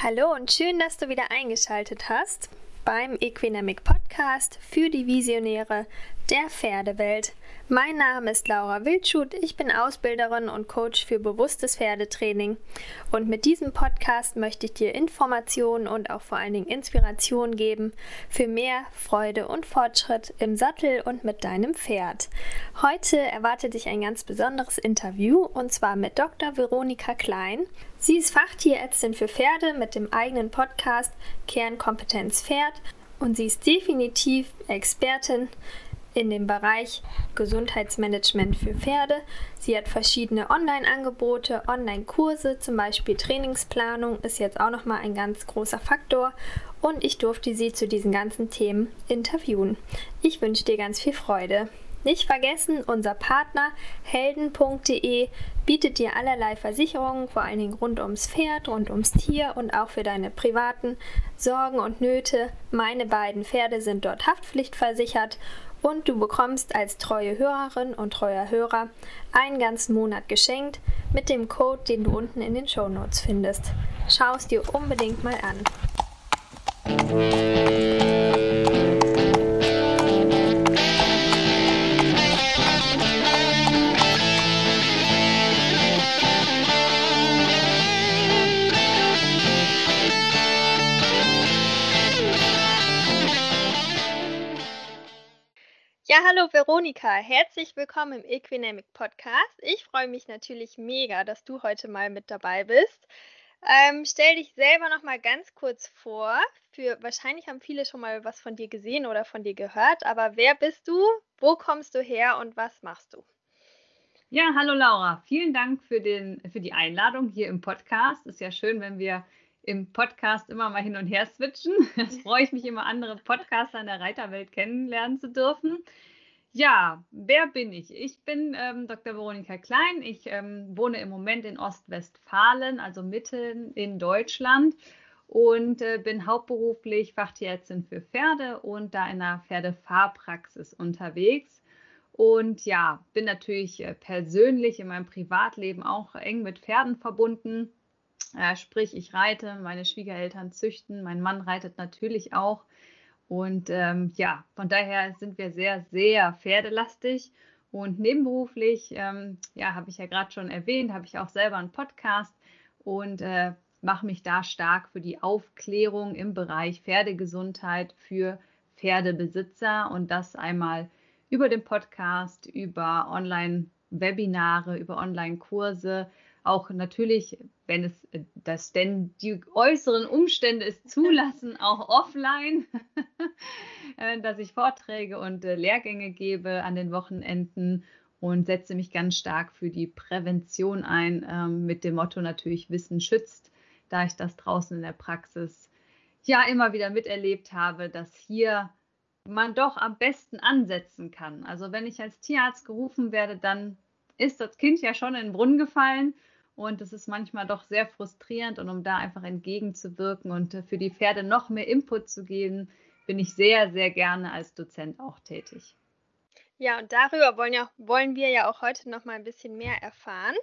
Hallo und schön, dass du wieder eingeschaltet hast beim Equinamic Podcast für die Visionäre der Pferdewelt. Mein Name ist Laura Wildschut, ich bin Ausbilderin und Coach für bewusstes Pferdetraining und mit diesem Podcast möchte ich dir Informationen und auch vor allen Dingen Inspiration geben für mehr Freude und Fortschritt im Sattel und mit deinem Pferd. Heute erwartet dich ein ganz besonderes Interview und zwar mit Dr. Veronika Klein. Sie ist Fachtierärztin für Pferde mit dem eigenen Podcast Kernkompetenz Pferd und sie ist definitiv Expertin in dem Bereich Gesundheitsmanagement für Pferde. Sie hat verschiedene Online-Angebote, Online-Kurse, zum Beispiel Trainingsplanung ist jetzt auch nochmal ein ganz großer Faktor und ich durfte sie zu diesen ganzen Themen interviewen. Ich wünsche dir ganz viel Freude. Nicht vergessen, unser Partner helden.de bietet dir allerlei Versicherungen, vor allen Dingen rund ums Pferd, rund ums Tier und auch für deine privaten Sorgen und Nöte. Meine beiden Pferde sind dort haftpflichtversichert und du bekommst als treue Hörerin und treuer Hörer einen ganzen Monat geschenkt mit dem Code, den du unten in den Show Notes findest. Schau es dir unbedingt mal an. Ja, hallo Veronika, herzlich willkommen im Equinamic Podcast. Ich freue mich natürlich mega, dass du heute mal mit dabei bist. Ähm, stell dich selber noch mal ganz kurz vor. Für wahrscheinlich haben viele schon mal was von dir gesehen oder von dir gehört, aber wer bist du? Wo kommst du her und was machst du? Ja, hallo Laura. Vielen Dank für, den, für die Einladung hier im Podcast. Ist ja schön, wenn wir im Podcast immer mal hin und her switchen. Das freue ich mich immer, andere Podcaster in der Reiterwelt kennenlernen zu dürfen. Ja, wer bin ich? Ich bin ähm, Dr. Veronika Klein. Ich ähm, wohne im Moment in Ostwestfalen, also mitten in Deutschland und äh, bin hauptberuflich Fachtierärztin für Pferde und da in einer Pferdefahrpraxis unterwegs. Und ja, bin natürlich äh, persönlich in meinem Privatleben auch eng mit Pferden verbunden. Äh, sprich, ich reite, meine Schwiegereltern züchten, mein Mann reitet natürlich auch. Und ähm, ja, von daher sind wir sehr, sehr pferdelastig. Und nebenberuflich, ähm, ja, habe ich ja gerade schon erwähnt, habe ich auch selber einen Podcast und äh, mache mich da stark für die Aufklärung im Bereich Pferdegesundheit für Pferdebesitzer und das einmal über den Podcast, über Online-Webinare, über Online-Kurse, auch natürlich, wenn es äh, das denn die äußeren Umstände es zulassen, auch offline, äh, dass ich Vorträge und äh, Lehrgänge gebe an den Wochenenden und setze mich ganz stark für die Prävention ein, ähm, mit dem Motto natürlich Wissen schützt, da ich das draußen in der Praxis ja immer wieder miterlebt habe, dass hier man doch am besten ansetzen kann. Also wenn ich als Tierarzt gerufen werde, dann ist das Kind ja schon in den Brunnen gefallen und es ist manchmal doch sehr frustrierend. Und um da einfach entgegenzuwirken und äh, für die Pferde noch mehr Input zu geben, bin ich sehr, sehr gerne als Dozent auch tätig. Ja, und darüber wollen, ja, wollen wir ja auch heute noch mal ein bisschen mehr erfahren.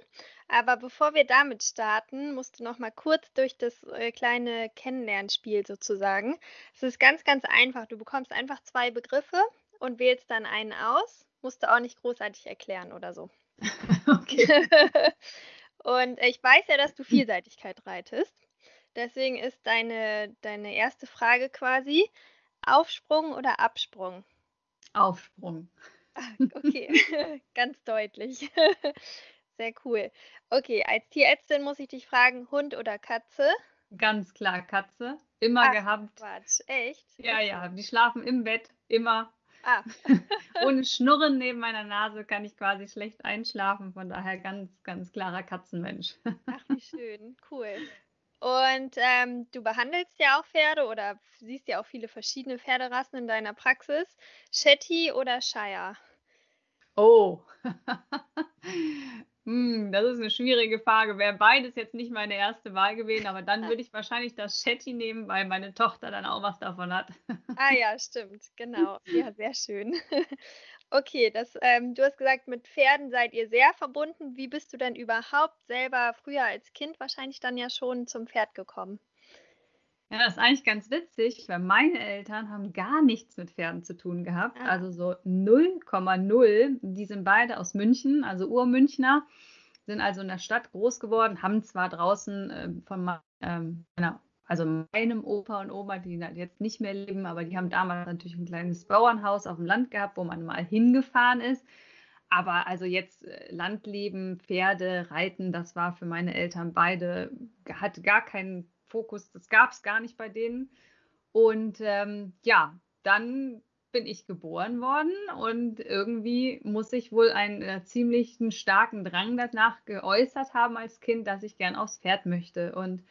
Aber bevor wir damit starten, musst du noch mal kurz durch das äh, kleine Kennenlernspiel sozusagen. Es ist ganz, ganz einfach. Du bekommst einfach zwei Begriffe und wählst dann einen aus. Musst du auch nicht großartig erklären oder so. okay. Und ich weiß ja, dass du. Vielseitigkeit reitest. Deswegen ist deine, deine erste Frage quasi Aufsprung oder Absprung? Aufsprung. Ah, okay, ganz deutlich. Sehr cool. Okay, als Tierärztin muss ich dich fragen, Hund oder Katze? Ganz klar Katze. Immer Ach, gehabt. Quatsch, echt? Ja, ja, die schlafen im Bett, immer. Ah. Ohne Schnurren neben meiner Nase kann ich quasi schlecht einschlafen. Von daher ganz, ganz klarer Katzenmensch. Ach, wie schön. Cool. Und ähm, du behandelst ja auch Pferde oder siehst ja auch viele verschiedene Pferderassen in deiner Praxis. Shetty oder Shire? Oh, hm, das ist eine schwierige Frage. Wäre beides jetzt nicht meine erste Wahl gewesen, aber dann würde ich wahrscheinlich das Shetty nehmen, weil meine Tochter dann auch was davon hat. Ah ja, stimmt, genau. Ja, sehr schön. Okay, das, ähm, du hast gesagt, mit Pferden seid ihr sehr verbunden. Wie bist du denn überhaupt selber früher als Kind wahrscheinlich dann ja schon zum Pferd gekommen? Ja, das ist eigentlich ganz witzig, weil meine Eltern haben gar nichts mit Pferden zu tun gehabt. Ah. Also so 0,0. Die sind beide aus München, also Urmünchner, sind also in der Stadt groß geworden, haben zwar draußen äh, von ähm, meiner, also meinem Opa und Oma, die jetzt nicht mehr leben, aber die haben damals natürlich ein kleines Bauernhaus auf dem Land gehabt, wo man mal hingefahren ist. Aber also jetzt äh, Landleben, Pferde, Reiten, das war für meine Eltern beide, hat gar keinen Fokus, das gab es gar nicht bei denen. Und ähm, ja, dann bin ich geboren worden und irgendwie muss ich wohl einen äh, ziemlich starken Drang danach geäußert haben als Kind, dass ich gern aufs Pferd möchte. Und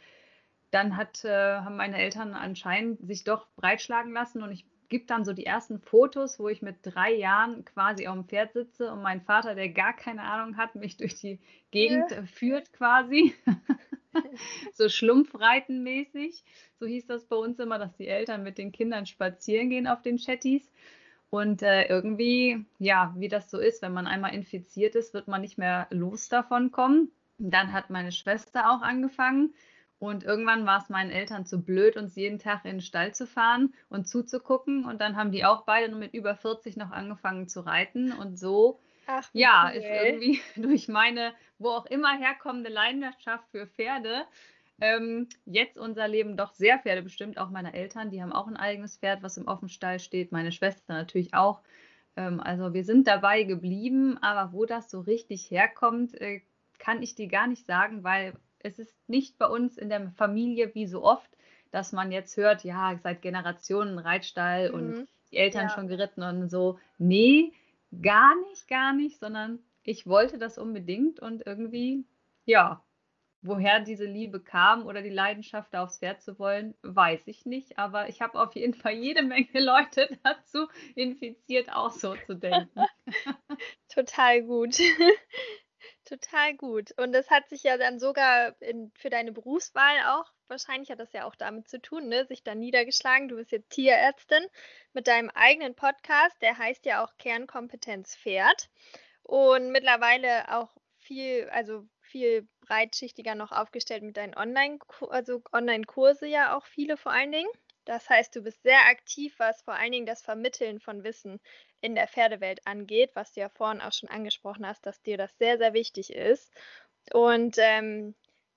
dann hat, äh, haben meine Eltern anscheinend sich doch breitschlagen lassen und ich gibt dann so die ersten Fotos, wo ich mit drei Jahren quasi auf dem Pferd sitze und mein Vater, der gar keine Ahnung hat, mich durch die Gegend ja. führt quasi. so schlumpfreitenmäßig. So hieß das bei uns immer, dass die Eltern mit den Kindern spazieren gehen auf den Chattis. Und äh, irgendwie, ja, wie das so ist, wenn man einmal infiziert ist, wird man nicht mehr los davon kommen. Dann hat meine Schwester auch angefangen. Und irgendwann war es meinen Eltern zu blöd, uns jeden Tag in den Stall zu fahren und zuzugucken. Und dann haben die auch beide nur mit über 40 noch angefangen zu reiten. Und so Ach, ja, cool. ist irgendwie durch meine, wo auch immer herkommende Leidenschaft für Pferde, ähm, jetzt unser Leben doch sehr pferdebestimmt. Auch meine Eltern, die haben auch ein eigenes Pferd, was im Offenstall steht. Meine Schwester natürlich auch. Ähm, also wir sind dabei geblieben, aber wo das so richtig herkommt, äh, kann ich dir gar nicht sagen, weil es ist nicht bei uns in der Familie wie so oft, dass man jetzt hört, ja, seit Generationen Reitstall mhm. und die Eltern ja. schon geritten und so. Nee, Gar nicht, gar nicht, sondern ich wollte das unbedingt und irgendwie, ja, woher diese Liebe kam oder die Leidenschaft, aufs Pferd zu wollen, weiß ich nicht. Aber ich habe auf jeden Fall jede Menge Leute dazu infiziert, auch so zu denken. Total gut. Total gut. Und das hat sich ja dann sogar in, für deine Berufswahl auch, wahrscheinlich hat das ja auch damit zu tun, ne, sich dann niedergeschlagen. Du bist jetzt Tierärztin mit deinem eigenen Podcast, der heißt ja auch Kernkompetenz Pferd. Und mittlerweile auch viel, also viel breitschichtiger noch aufgestellt mit deinen Online, also Online-Kurse ja auch viele vor allen Dingen. Das heißt, du bist sehr aktiv, was vor allen Dingen das Vermitteln von Wissen in der Pferdewelt angeht, was du ja vorhin auch schon angesprochen hast, dass dir das sehr, sehr wichtig ist. Und ähm,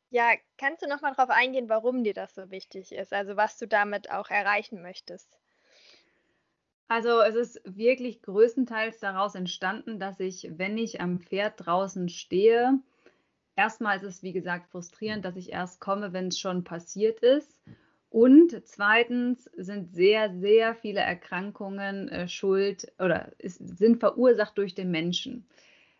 ja, kannst du noch mal darauf eingehen, warum dir das so wichtig ist? Also was du damit auch erreichen möchtest? Also es ist wirklich größtenteils daraus entstanden, dass ich, wenn ich am Pferd draußen stehe, erstmal ist es wie gesagt frustrierend, dass ich erst komme, wenn es schon passiert ist. Und zweitens sind sehr, sehr viele Erkrankungen äh, schuld oder ist, sind verursacht durch den Menschen.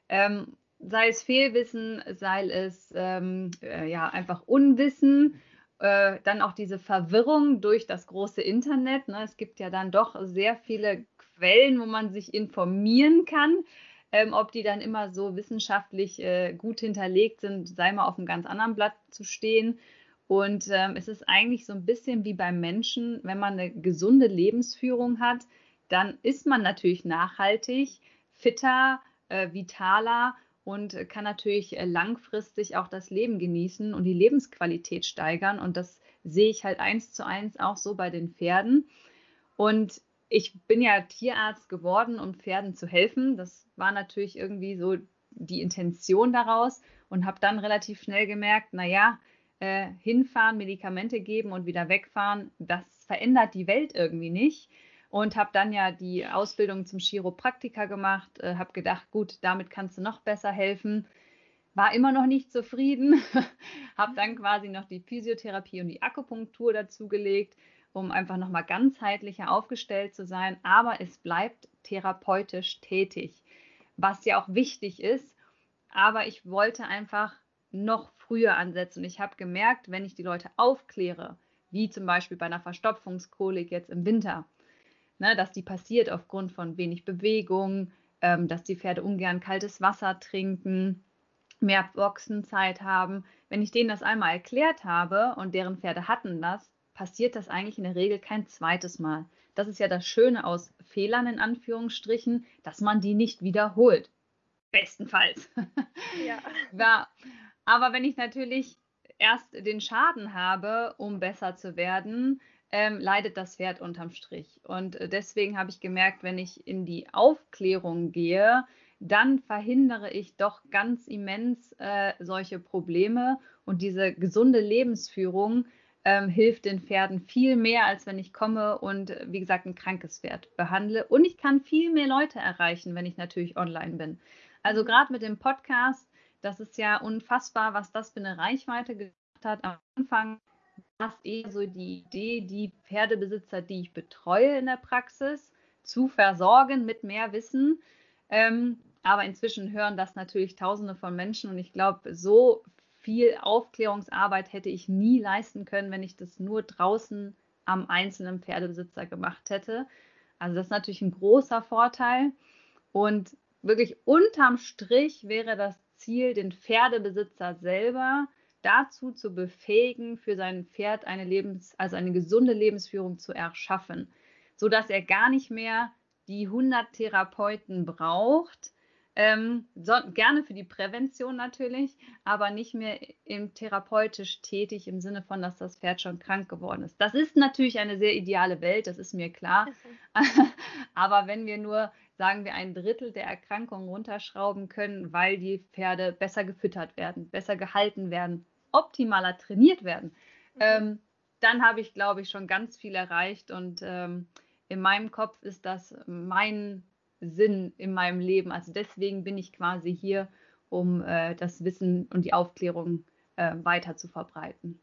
Ähm, sei es Fehlwissen, sei es ähm, äh, ja einfach Unwissen, äh, dann auch diese Verwirrung durch das große Internet. Ne? Es gibt ja dann doch sehr viele Quellen, wo man sich informieren kann. Ähm, ob die dann immer so wissenschaftlich äh, gut hinterlegt sind, sei mal auf einem ganz anderen Blatt zu stehen. Und ähm, es ist eigentlich so ein bisschen wie beim Menschen, wenn man eine gesunde Lebensführung hat, dann ist man natürlich nachhaltig, fitter, äh, vitaler und kann natürlich äh, langfristig auch das Leben genießen und die Lebensqualität steigern. Und das sehe ich halt eins zu eins auch so bei den Pferden. Und ich bin ja Tierarzt geworden, um Pferden zu helfen. Das war natürlich irgendwie so die Intention daraus und habe dann relativ schnell gemerkt, naja, äh, hinfahren, Medikamente geben und wieder wegfahren, das verändert die Welt irgendwie nicht. Und habe dann ja die Ausbildung zum Chiropraktiker gemacht, äh, habe gedacht, gut, damit kannst du noch besser helfen. War immer noch nicht zufrieden, habe dann quasi noch die Physiotherapie und die Akupunktur dazugelegt, um einfach nochmal ganzheitlicher aufgestellt zu sein. Aber es bleibt therapeutisch tätig, was ja auch wichtig ist. Aber ich wollte einfach noch früher ansetzen. Ich habe gemerkt, wenn ich die Leute aufkläre, wie zum Beispiel bei einer Verstopfungskolik jetzt im Winter, ne, dass die passiert aufgrund von wenig Bewegung, ähm, dass die Pferde ungern kaltes Wasser trinken, mehr Boxenzeit haben. Wenn ich denen das einmal erklärt habe und deren Pferde hatten das, passiert das eigentlich in der Regel kein zweites Mal. Das ist ja das Schöne aus Fehlern in Anführungsstrichen, dass man die nicht wiederholt. Bestenfalls. Ja. ja. Aber wenn ich natürlich erst den Schaden habe, um besser zu werden, ähm, leidet das Pferd unterm Strich. Und äh, deswegen habe ich gemerkt, wenn ich in die Aufklärung gehe, dann verhindere ich doch ganz immens äh, solche Probleme. Und diese gesunde Lebensführung ähm, hilft den Pferden viel mehr, als wenn ich komme und, äh, wie gesagt, ein krankes Pferd behandle. Und ich kann viel mehr Leute erreichen, wenn ich natürlich online bin. Also gerade mit dem Podcast, das ist ja unfassbar, was das für eine Reichweite gemacht hat. Am Anfang war es eher so die Idee, die Pferdebesitzer, die ich betreue in der Praxis, zu versorgen mit mehr Wissen. Ähm, aber inzwischen hören das natürlich Tausende von Menschen und ich glaube, so viel Aufklärungsarbeit hätte ich nie leisten können, wenn ich das nur draußen am einzelnen Pferdebesitzer gemacht hätte. Also das ist natürlich ein großer Vorteil. Und wirklich unterm Strich wäre das Ziel, den Pferdebesitzer selber dazu zu befähigen, für sein Pferd eine Lebens, also eine gesunde Lebensführung zu erschaffen, sodass er gar nicht mehr die 100 Therapeuten braucht, ähm, so, gerne für die Prävention natürlich, aber nicht mehr im therapeutisch tätig im Sinne von, dass das Pferd schon krank geworden ist. Das ist natürlich eine sehr ideale Welt, das ist mir klar. aber wenn wir nur, sagen wir, ein Drittel der Erkrankungen runterschrauben können, weil die Pferde besser gefüttert werden, besser gehalten werden, optimaler trainiert werden, mhm. ähm, dann habe ich, glaube ich, schon ganz viel erreicht und ähm, in meinem Kopf ist das mein Sinn in meinem Leben. Also deswegen bin ich quasi hier, um äh, das Wissen und die Aufklärung äh, weiter zu verbreiten.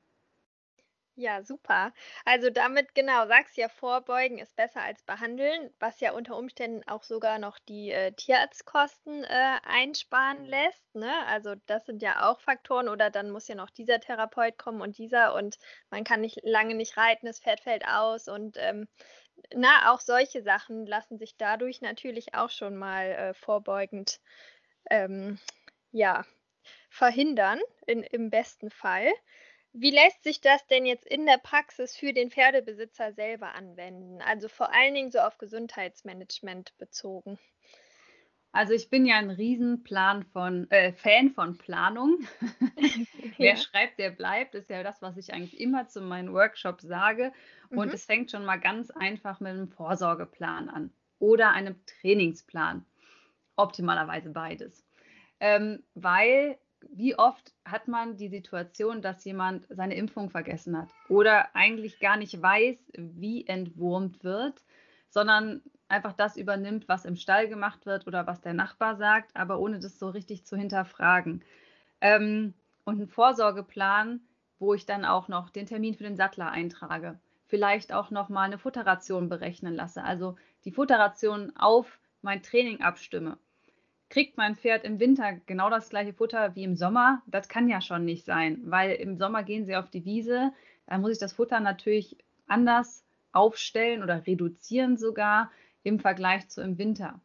Ja, super. Also damit, genau, sagst ja, vorbeugen ist besser als behandeln, was ja unter Umständen auch sogar noch die äh, Tierarztkosten äh, einsparen lässt. Ne? Also das sind ja auch Faktoren oder dann muss ja noch dieser Therapeut kommen und dieser und man kann nicht lange nicht reiten, das Pferd fällt aus und ähm, na, auch solche Sachen lassen sich dadurch natürlich auch schon mal äh, vorbeugend ähm, ja, verhindern, in, im besten Fall. Wie lässt sich das denn jetzt in der Praxis für den Pferdebesitzer selber anwenden? Also vor allen Dingen so auf Gesundheitsmanagement bezogen. Also ich bin ja ein Riesenplan von, äh, Fan von Planung. Wer schreibt, der bleibt, ist ja das, was ich eigentlich immer zu meinen Workshops sage. Und mhm. es fängt schon mal ganz einfach mit einem Vorsorgeplan an oder einem Trainingsplan. Optimalerweise beides. Ähm, weil wie oft hat man die Situation, dass jemand seine Impfung vergessen hat oder eigentlich gar nicht weiß, wie entwurmt wird, sondern einfach das übernimmt, was im Stall gemacht wird oder was der Nachbar sagt, aber ohne das so richtig zu hinterfragen. Ähm, und einen Vorsorgeplan, wo ich dann auch noch den Termin für den Sattler eintrage. Vielleicht auch noch mal eine Futterration berechnen lasse. Also die Futterration auf mein Training abstimme. Kriegt mein Pferd im Winter genau das gleiche Futter wie im Sommer? Das kann ja schon nicht sein, weil im Sommer gehen sie auf die Wiese. Da muss ich das Futter natürlich anders aufstellen oder reduzieren sogar im Vergleich zu im Winter.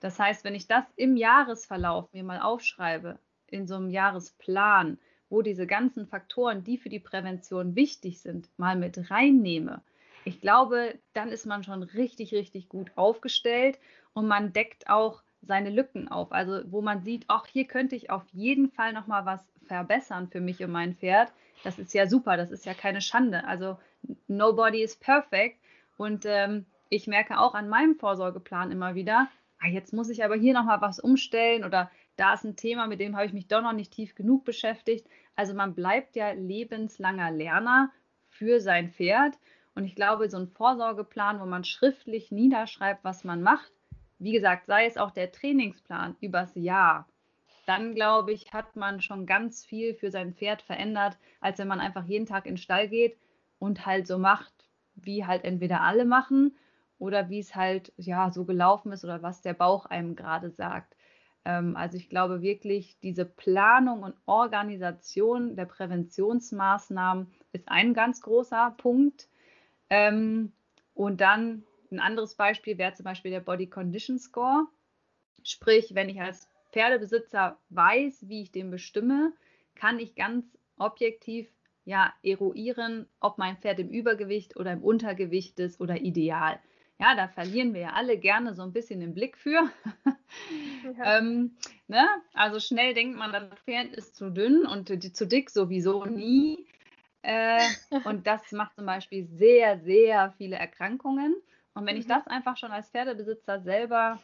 Das heißt, wenn ich das im Jahresverlauf mir mal aufschreibe, in so einem Jahresplan, wo diese ganzen Faktoren, die für die Prävention wichtig sind, mal mit reinnehme, ich glaube, dann ist man schon richtig, richtig gut aufgestellt und man deckt auch seine Lücken auf. Also wo man sieht, ach, hier könnte ich auf jeden Fall noch mal was verbessern für mich und mein Pferd. Das ist ja super, das ist ja keine Schande. Also nobody is perfect und ähm, ich merke auch an meinem Vorsorgeplan immer wieder, ah, jetzt muss ich aber hier nochmal was umstellen oder da ist ein Thema, mit dem habe ich mich doch noch nicht tief genug beschäftigt. Also man bleibt ja lebenslanger Lerner für sein Pferd. Und ich glaube, so ein Vorsorgeplan, wo man schriftlich niederschreibt, was man macht, wie gesagt, sei es auch der Trainingsplan übers Jahr, dann glaube ich, hat man schon ganz viel für sein Pferd verändert, als wenn man einfach jeden Tag in den Stall geht und halt so macht, wie halt entweder alle machen oder wie es halt ja so gelaufen ist oder was der Bauch einem gerade sagt. Ähm, also ich glaube wirklich, diese Planung und Organisation der Präventionsmaßnahmen ist ein ganz großer Punkt. Ähm, und dann ein anderes Beispiel wäre zum Beispiel der Body Condition Score. Sprich, wenn ich als Pferdebesitzer weiß, wie ich den bestimme, kann ich ganz objektiv ja eruieren, ob mein Pferd im Übergewicht oder im Untergewicht ist oder ideal. Ja, da verlieren wir ja alle gerne so ein bisschen den Blick für. Ja. ähm, ne? Also schnell denkt man, das Pferd ist zu dünn und zu dick sowieso nie. Äh, und das macht zum Beispiel sehr, sehr viele Erkrankungen. Und wenn mhm. ich das einfach schon als Pferdebesitzer selber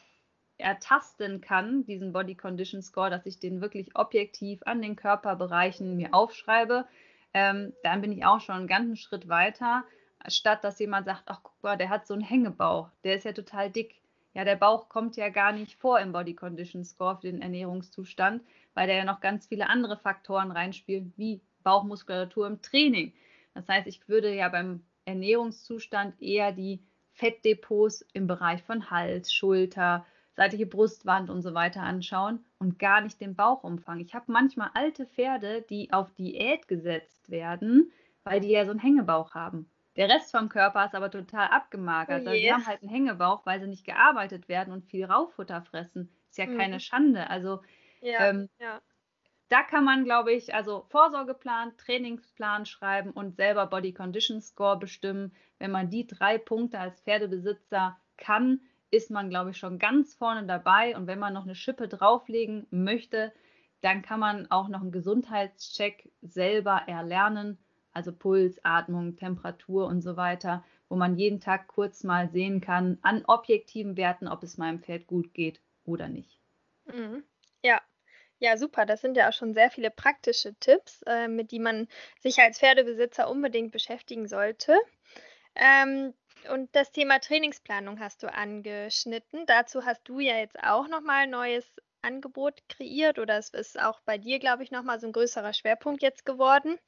ertasten kann, diesen Body Condition Score, dass ich den wirklich objektiv an den Körperbereichen mir aufschreibe, ähm, dann bin ich auch schon einen ganzen Schritt weiter, statt dass jemand sagt, ach guck mal, der hat so einen Hängebauch, der ist ja total dick. Ja, der Bauch kommt ja gar nicht vor im Body Condition Score für den Ernährungszustand, weil der ja noch ganz viele andere Faktoren reinspielt, wie Bauchmuskulatur im Training. Das heißt, ich würde ja beim Ernährungszustand eher die Fettdepots im Bereich von Hals, Schulter, seitige Brustwand und so weiter anschauen und gar nicht den Bauchumfang. Ich habe manchmal alte Pferde, die auf Diät gesetzt werden, weil die ja so einen Hängebauch haben. Der Rest vom Körper ist aber total abgemagert. Oh also die haben halt einen Hängebauch, weil sie nicht gearbeitet werden und viel Rauffutter fressen. Ist ja mhm. keine Schande. Also ja, ähm, ja. Da kann man, glaube ich, also Vorsorgeplan, Trainingsplan schreiben und selber Body Condition Score bestimmen. Wenn man die drei Punkte als Pferdebesitzer kann, ist man, glaube ich, schon ganz vorne dabei. Und wenn man noch eine Schippe drauflegen möchte, dann kann man auch noch einen Gesundheitscheck selber erlernen, also Puls, Atmung, Temperatur und so weiter, wo man jeden Tag kurz mal sehen kann an objektiven Werten, ob es meinem Pferd gut geht oder nicht. Mhm. Ja, ja, super. Das sind ja auch schon sehr viele praktische Tipps, äh, mit die man sich als Pferdebesitzer unbedingt beschäftigen sollte. Ähm, und das Thema Trainingsplanung hast du angeschnitten. Dazu hast du ja jetzt auch nochmal ein neues Angebot kreiert oder es ist auch bei dir, glaube ich, nochmal so ein größerer Schwerpunkt jetzt geworden.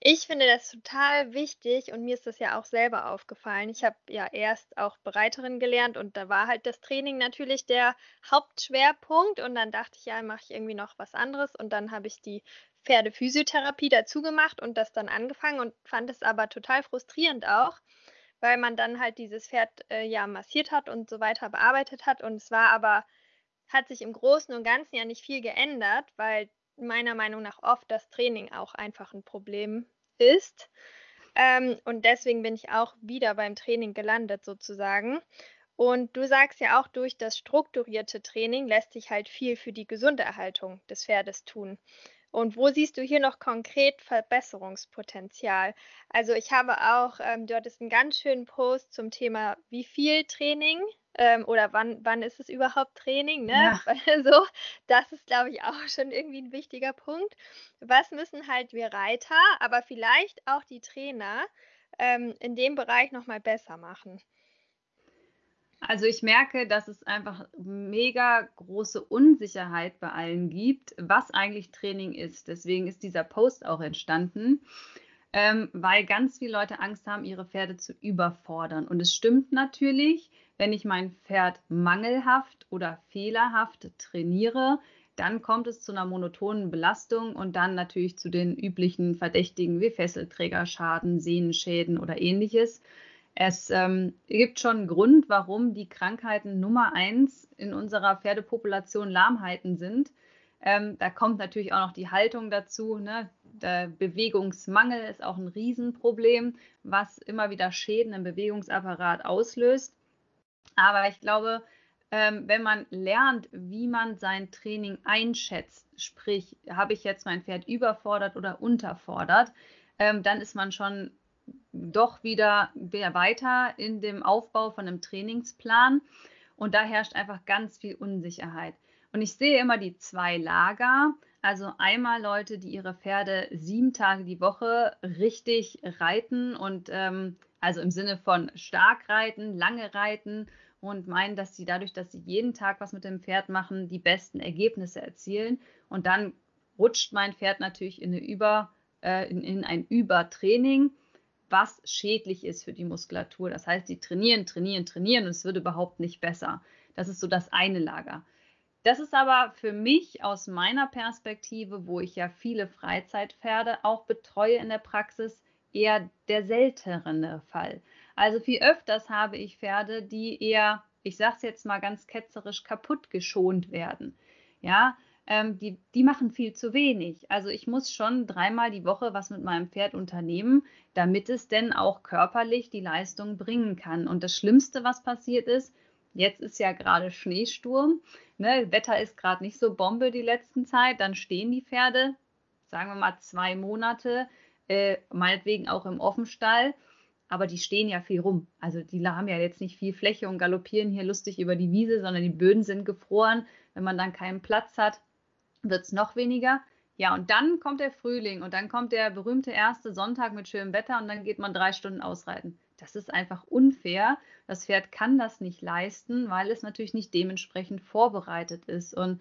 Ich finde das total wichtig und mir ist das ja auch selber aufgefallen. Ich habe ja erst auch Bereiterin gelernt und da war halt das Training natürlich der Hauptschwerpunkt und dann dachte ich, ja, mache ich irgendwie noch was anderes und dann habe ich die Pferdephysiotherapie dazu gemacht und das dann angefangen und fand es aber total frustrierend auch, weil man dann halt dieses Pferd äh, ja massiert hat und so weiter bearbeitet hat. Und es war aber, hat sich im Großen und Ganzen ja nicht viel geändert, weil meiner Meinung nach oft das Training auch einfach ein Problem ist. Ähm, und deswegen bin ich auch wieder beim Training gelandet sozusagen. Und du sagst ja auch, durch das strukturierte Training lässt sich halt viel für die gesunde Erhaltung des Pferdes tun. Und wo siehst du hier noch konkret Verbesserungspotenzial? Also ich habe auch, ähm, du hattest einen ganz schönen Post zum Thema, wie viel Training ähm, oder wann, wann ist es überhaupt Training? Ne? Ja. so, das ist, glaube ich, auch schon irgendwie ein wichtiger Punkt. Was müssen halt wir Reiter, aber vielleicht auch die Trainer ähm, in dem Bereich nochmal besser machen? Also ich merke, dass es einfach mega große Unsicherheit bei allen gibt, was eigentlich Training ist. Deswegen ist dieser Post auch entstanden, ähm, weil ganz viele Leute Angst haben, ihre Pferde zu überfordern. Und es stimmt natürlich, wenn ich mein Pferd mangelhaft oder fehlerhaft trainiere, dann kommt es zu einer monotonen Belastung und dann natürlich zu den üblichen Verdächtigen wie Fesselträgerschaden, Sehnenschäden oder ähnliches. Es ähm, gibt schon einen Grund, warum die Krankheiten Nummer eins in unserer Pferdepopulation Lahmheiten sind. Ähm, da kommt natürlich auch noch die Haltung dazu. Ne? Der Bewegungsmangel ist auch ein Riesenproblem, was immer wieder Schäden im Bewegungsapparat auslöst. Aber ich glaube, ähm, wenn man lernt, wie man sein Training einschätzt, sprich, habe ich jetzt mein Pferd überfordert oder unterfordert, ähm, dann ist man schon doch wieder, wieder weiter in dem Aufbau von einem Trainingsplan. Und da herrscht einfach ganz viel Unsicherheit. Und ich sehe immer die zwei Lager. Also einmal Leute, die ihre Pferde sieben Tage die Woche richtig reiten und ähm, also im Sinne von stark reiten, lange reiten und meinen, dass sie dadurch, dass sie jeden Tag was mit dem Pferd machen, die besten Ergebnisse erzielen. Und dann rutscht mein Pferd natürlich in, Über, äh, in, in ein Übertraining was schädlich ist für die Muskulatur. Das heißt, sie trainieren, trainieren, trainieren und es wird überhaupt nicht besser. Das ist so das eine Lager. Das ist aber für mich aus meiner Perspektive, wo ich ja viele Freizeitpferde auch betreue in der Praxis, eher der seltenere Fall. Also viel öfters habe ich Pferde, die eher, ich sage es jetzt mal ganz ketzerisch, kaputt geschont werden. Ja, ähm, die, die machen viel zu wenig. Also ich muss schon dreimal die Woche was mit meinem Pferd unternehmen, damit es denn auch körperlich die Leistung bringen kann. Und das Schlimmste, was passiert ist, jetzt ist ja gerade Schneesturm, ne? Wetter ist gerade nicht so Bombe die letzten Zeit, dann stehen die Pferde, sagen wir mal zwei Monate, äh, meinetwegen auch im Offenstall aber die stehen ja viel rum. Also die haben ja jetzt nicht viel Fläche und galoppieren hier lustig über die Wiese, sondern die Böden sind gefroren. Wenn man dann keinen Platz hat, wird es noch weniger. Ja, und dann kommt der Frühling und dann kommt der berühmte erste Sonntag mit schönem Wetter und dann geht man drei Stunden ausreiten. Das ist einfach unfair. Das Pferd kann das nicht leisten, weil es natürlich nicht dementsprechend vorbereitet ist. Und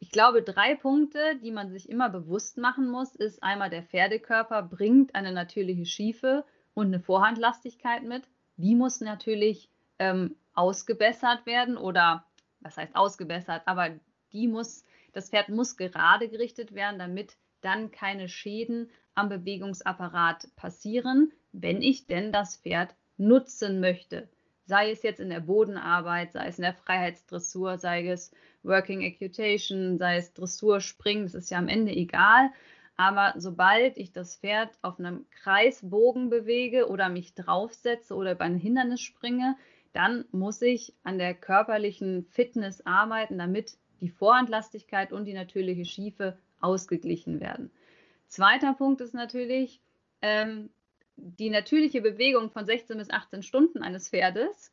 ich glaube, drei Punkte, die man sich immer bewusst machen muss, ist einmal der Pferdekörper bringt eine natürliche Schiefe und eine Vorhandlastigkeit mit. Die muss natürlich ähm, ausgebessert werden oder was heißt ausgebessert, aber die muss, das Pferd muss gerade gerichtet werden, damit dann keine Schäden am Bewegungsapparat passieren, wenn ich denn das Pferd nutzen möchte. Sei es jetzt in der Bodenarbeit, sei es in der Freiheitsdressur, sei es Working Equitation, sei es Dressur, Springen, das ist ja am Ende egal. Aber sobald ich das Pferd auf einem Kreisbogen bewege oder mich draufsetze oder über ein Hindernis springe, dann muss ich an der körperlichen Fitness arbeiten, damit die Vorhandlastigkeit und die natürliche Schiefe ausgeglichen werden. Zweiter Punkt ist natürlich ähm, die natürliche Bewegung von 16 bis 18 Stunden eines Pferdes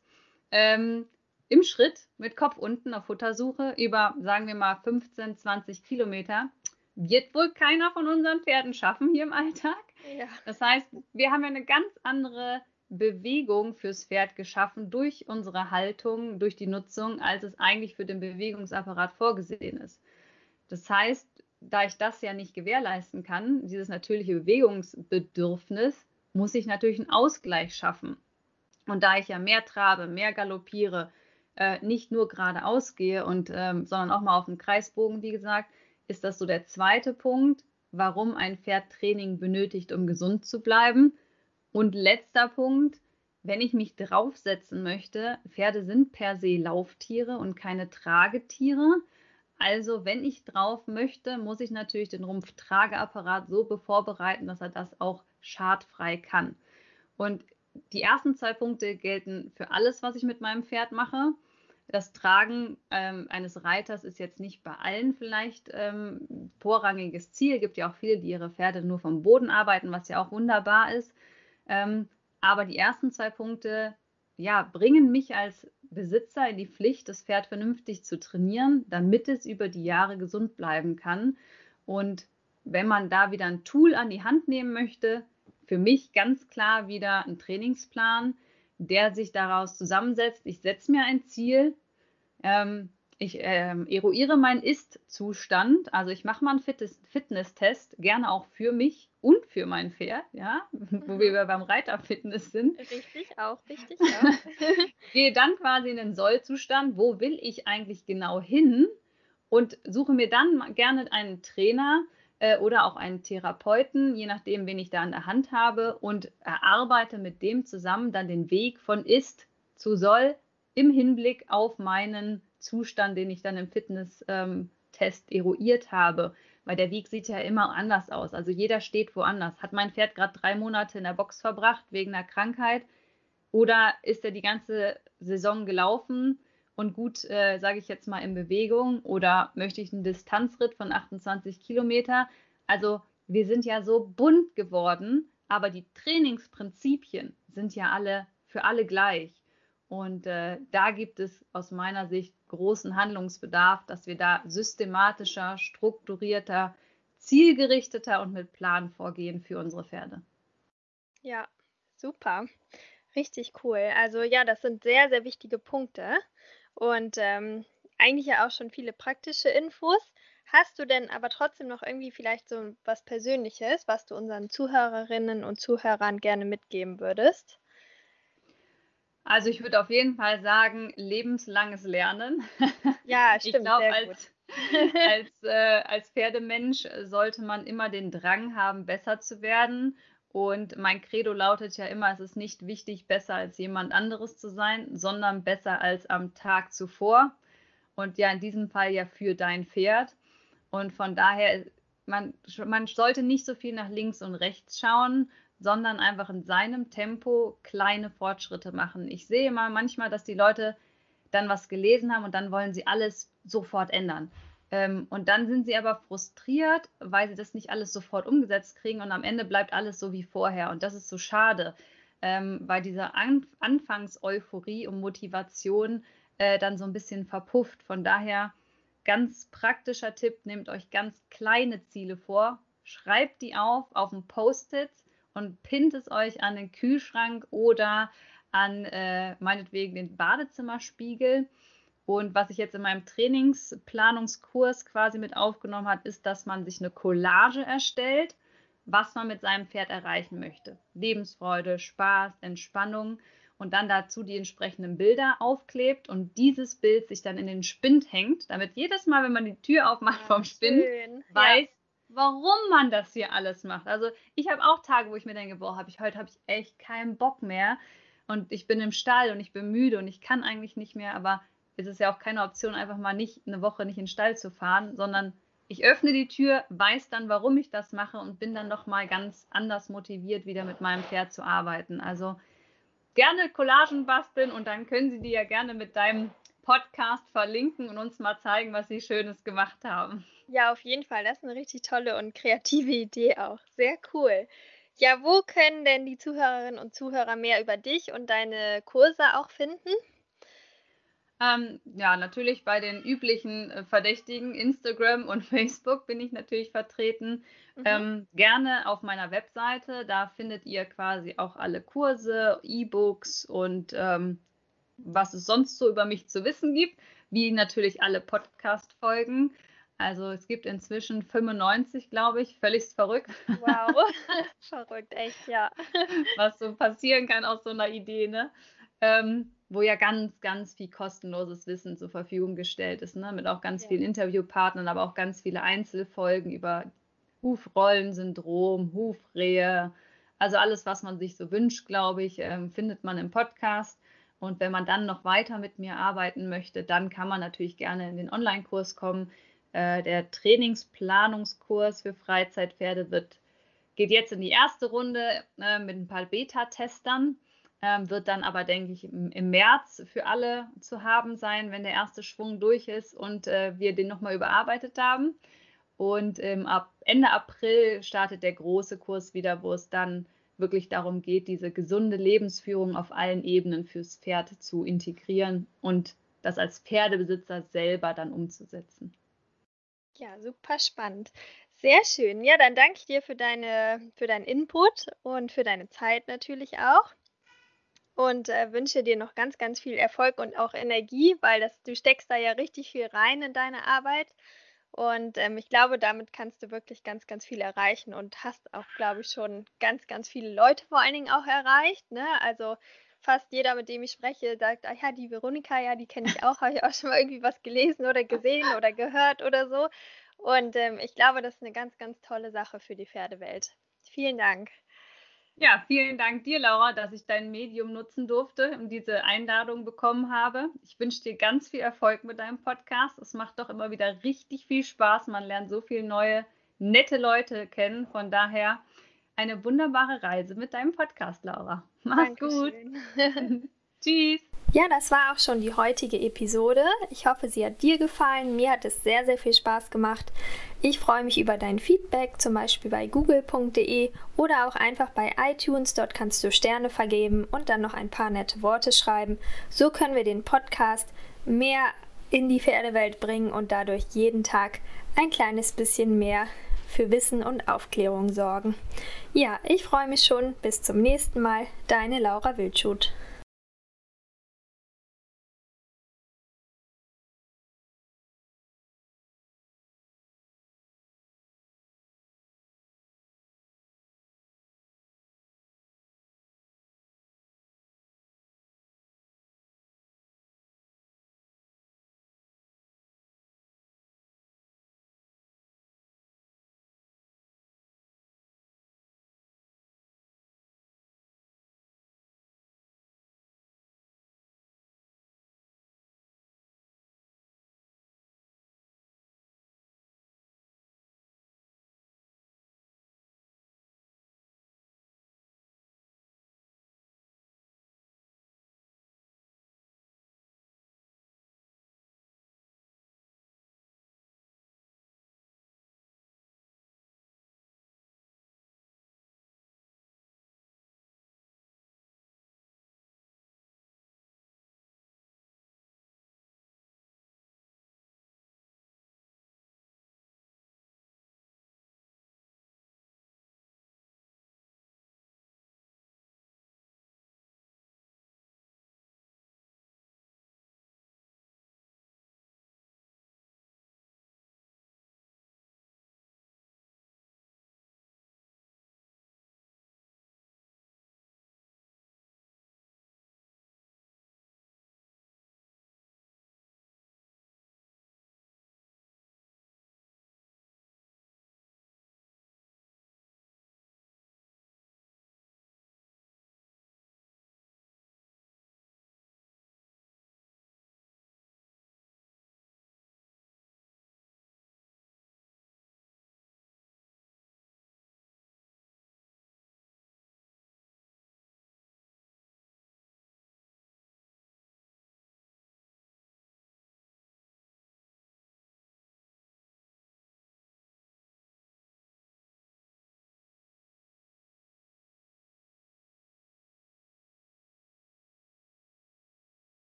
ähm, im Schritt mit Kopf unten auf Futtersuche über, sagen wir mal, 15, 20 Kilometer wird wohl keiner von unseren Pferden schaffen hier im Alltag. Ja. Das heißt, wir haben ja eine ganz andere Bewegung fürs Pferd geschaffen durch unsere Haltung, durch die Nutzung, als es eigentlich für den Bewegungsapparat vorgesehen ist. Das heißt, da ich das ja nicht gewährleisten kann, dieses natürliche Bewegungsbedürfnis, muss ich natürlich einen Ausgleich schaffen. Und da ich ja mehr trabe, mehr galoppiere, äh, nicht nur geradeaus gehe und ähm, sondern auch mal auf dem Kreisbogen, wie gesagt, ist das so der zweite Punkt, warum ein Pferd Training benötigt, um gesund zu bleiben. Und letzter Punkt, wenn ich mich draufsetzen möchte, Pferde sind per se Lauftiere und keine Tragetiere. Also wenn ich drauf möchte, muss ich natürlich den Rumpftrageapparat so vorbereiten, dass er das auch schadfrei kann. Und die ersten zwei Punkte gelten für alles, was ich mit meinem Pferd mache. Das Tragen ähm, eines Reiters ist jetzt nicht bei allen vielleicht ähm, vorrangiges Ziel. Es gibt ja auch viele, die ihre Pferde nur vom Boden arbeiten, was ja auch wunderbar ist. Ähm, aber die ersten zwei Punkte ja, bringen mich als Besitzer in die Pflicht, das Pferd vernünftig zu trainieren, damit es über die Jahre gesund bleiben kann. Und wenn man da wieder ein Tool an die Hand nehmen möchte, für mich ganz klar wieder ein Trainingsplan, der sich daraus zusammensetzt. Ich setze mir ein Ziel, ähm, ich ähm, eruiere meinen Ist-Zustand, also ich mache mal einen Fitness-Test, gerne auch für mich und für mein Pferd, ja, wo mhm. wir beim Reiter-Fitness sind. Richtig, auch richtig, ja. Gehe dann quasi in den Soll-Zustand, wo will ich eigentlich genau hin und suche mir dann gerne einen Trainer, äh, oder auch einen Therapeuten, je nachdem, wen ich da an der Hand habe und erarbeite mit dem zusammen dann den Weg von ist zu soll im Hinblick auf meinen Zustand, den ich dann im Fitness-Test ähm, eruiert habe. Weil der Weg sieht ja immer anders aus. Also jeder steht woanders. Hat mein Pferd gerade drei Monate in der Box verbracht wegen einer Krankheit oder ist er die ganze Saison gelaufen? und gut, äh, sage ich jetzt mal, in Bewegung oder möchte ich einen Distanzritt von 28 Kilometer? Also wir sind ja so bunt geworden, aber die Trainingsprinzipien sind ja alle für alle gleich. Und äh, da gibt es aus meiner Sicht großen Handlungsbedarf, dass wir da systematischer, strukturierter, zielgerichteter und mit Plan vorgehen für unsere Pferde. Ja, super. Richtig cool. Also ja, das sind sehr, sehr wichtige Punkte und ähm, eigentlich ja auch schon viele praktische Infos. Hast du denn aber trotzdem noch irgendwie vielleicht so was Persönliches, was du unseren Zuhörerinnen und Zuhörern gerne mitgeben würdest? Also ich würde auf jeden Fall sagen, lebenslanges Lernen. Ja, stimmt. Ich glaube, als, als, äh, als Pferdemensch sollte man immer den Drang haben, besser zu werden und mein Credo lautet ja immer, es ist nicht wichtig, besser als jemand anderes zu sein, sondern besser als am Tag zuvor. Und ja, in diesem Fall ja für dein Pferd. Und von daher, man, man sollte nicht so viel nach links und rechts schauen, sondern einfach in seinem Tempo kleine Fortschritte machen. Ich sehe mal manchmal, dass die Leute dann was gelesen haben und dann wollen sie alles sofort ändern. Ähm, und dann sind sie aber frustriert, weil sie das nicht alles sofort umgesetzt kriegen und am Ende bleibt alles so wie vorher. Und das ist so schade, ähm, weil diese An Anfangseuphorie und Motivation äh, dann so ein bisschen verpufft. Von daher ganz praktischer Tipp, nehmt euch ganz kleine Ziele vor, schreibt die auf auf ein Post-it und pinnt es euch an den Kühlschrank oder an äh, meinetwegen den Badezimmerspiegel. Und was ich jetzt in meinem Trainingsplanungskurs quasi mit aufgenommen habe, ist, dass man sich eine Collage erstellt, was man mit seinem Pferd erreichen möchte. Lebensfreude, Spaß, Entspannung und dann dazu die entsprechenden Bilder aufklebt und dieses Bild sich dann in den Spind hängt, damit jedes Mal, wenn man die Tür aufmacht ja, vom Spind, schön. weiß, ja. Warum man das hier alles macht. Also ich habe auch Tage, wo ich mir denke, boah, habe ich heute habe ich echt keinen Bock mehr und ich bin im Stall und ich bin müde und ich kann eigentlich nicht mehr, aber es ist ja auch keine Option, einfach mal nicht eine Woche nicht in den Stall zu fahren, sondern ich öffne die Tür, weiß dann, warum ich das mache und bin dann noch mal ganz anders motiviert, wieder mit meinem Pferd zu arbeiten. Also gerne Collagen basteln und dann können Sie die ja gerne mit deinem Podcast verlinken und uns mal zeigen, was Sie Schönes gemacht haben. Ja, auf jeden Fall. Das ist eine richtig tolle und kreative Idee auch. Sehr cool. Ja, wo können denn die Zuhörerinnen und Zuhörer mehr über dich und deine Kurse auch finden? Ähm, ja, natürlich bei den üblichen äh, Verdächtigen, Instagram und Facebook bin ich natürlich vertreten. Mhm. Ähm, gerne auf meiner Webseite, da findet ihr quasi auch alle Kurse, E-Books und ähm, was es sonst so über mich zu wissen gibt, wie natürlich alle Podcast-Folgen. Also es gibt inzwischen 95, glaube ich, völlig verrückt. Wow, verrückt, echt, ja. Was so passieren kann aus so einer Idee, ne? Ähm, wo ja ganz, ganz viel kostenloses Wissen zur Verfügung gestellt ist, ne? mit auch ganz ja. vielen Interviewpartnern, aber auch ganz viele Einzelfolgen über Hufrollensyndrom, Hufrehe, also alles, was man sich so wünscht, glaube ich, ähm, findet man im Podcast. Und wenn man dann noch weiter mit mir arbeiten möchte, dann kann man natürlich gerne in den Online-Kurs kommen. Äh, der Trainingsplanungskurs für Freizeitpferde wird, geht jetzt in die erste Runde äh, mit ein paar Beta-Testern, ähm, wird dann aber, denke ich, im, März für alle zu haben sein, wenn der erste Schwung durch ist und äh, wir den nochmal überarbeitet haben. Und ab Ende April startet der große Kurs wieder, wo es dann wirklich darum geht, diese gesunde Lebensführung auf allen Ebenen fürs Pferd zu integrieren und das als Pferdebesitzer selber dann umzusetzen. Ja, super spannend. Sehr schön. Ja, dann danke ich dir für deine, für deinen Input und für deine Zeit natürlich auch. Und äh, wünsche dir noch ganz, ganz viel Erfolg und auch Energie, weil das, du steckst da ja richtig viel rein in deine Arbeit. Und ähm, ich glaube, damit kannst du wirklich ganz, ganz viel erreichen und hast auch, glaube ich, schon ganz, ganz viele Leute vor allen Dingen auch erreicht. Ne? Also fast jeder, mit dem ich spreche, sagt, ah ja, die Veronika, ja, die kenne ich auch, habe ich auch schon mal irgendwie was gelesen oder gesehen oder gehört oder so. Und ähm, ich glaube, das ist eine ganz, ganz tolle Sache für die Pferdewelt. Vielen Dank. Ja, vielen Dank dir, Laura, dass ich dein Medium nutzen durfte und diese Einladung bekommen habe. Ich wünsche dir ganz viel Erfolg mit deinem Podcast. Es macht doch immer wieder richtig viel Spaß. Man lernt so viele neue, nette Leute kennen. Von daher eine wunderbare Reise mit deinem Podcast, Laura. Mach's Dankeschön. gut. Tschüss. Ja, das war auch schon die heutige Episode. Ich hoffe, sie hat dir gefallen. Mir hat es sehr, sehr viel Spaß gemacht. Ich freue mich über dein Feedback, zum Beispiel bei google.de oder auch einfach bei iTunes. Dort kannst du Sterne vergeben und dann noch ein paar nette Worte schreiben. So können wir den Podcast mehr in die Pferdewelt bringen und dadurch jeden Tag ein kleines bisschen mehr für Wissen und Aufklärung sorgen. Ja, ich freue mich schon. Bis zum nächsten Mal. Deine Laura Wildschut.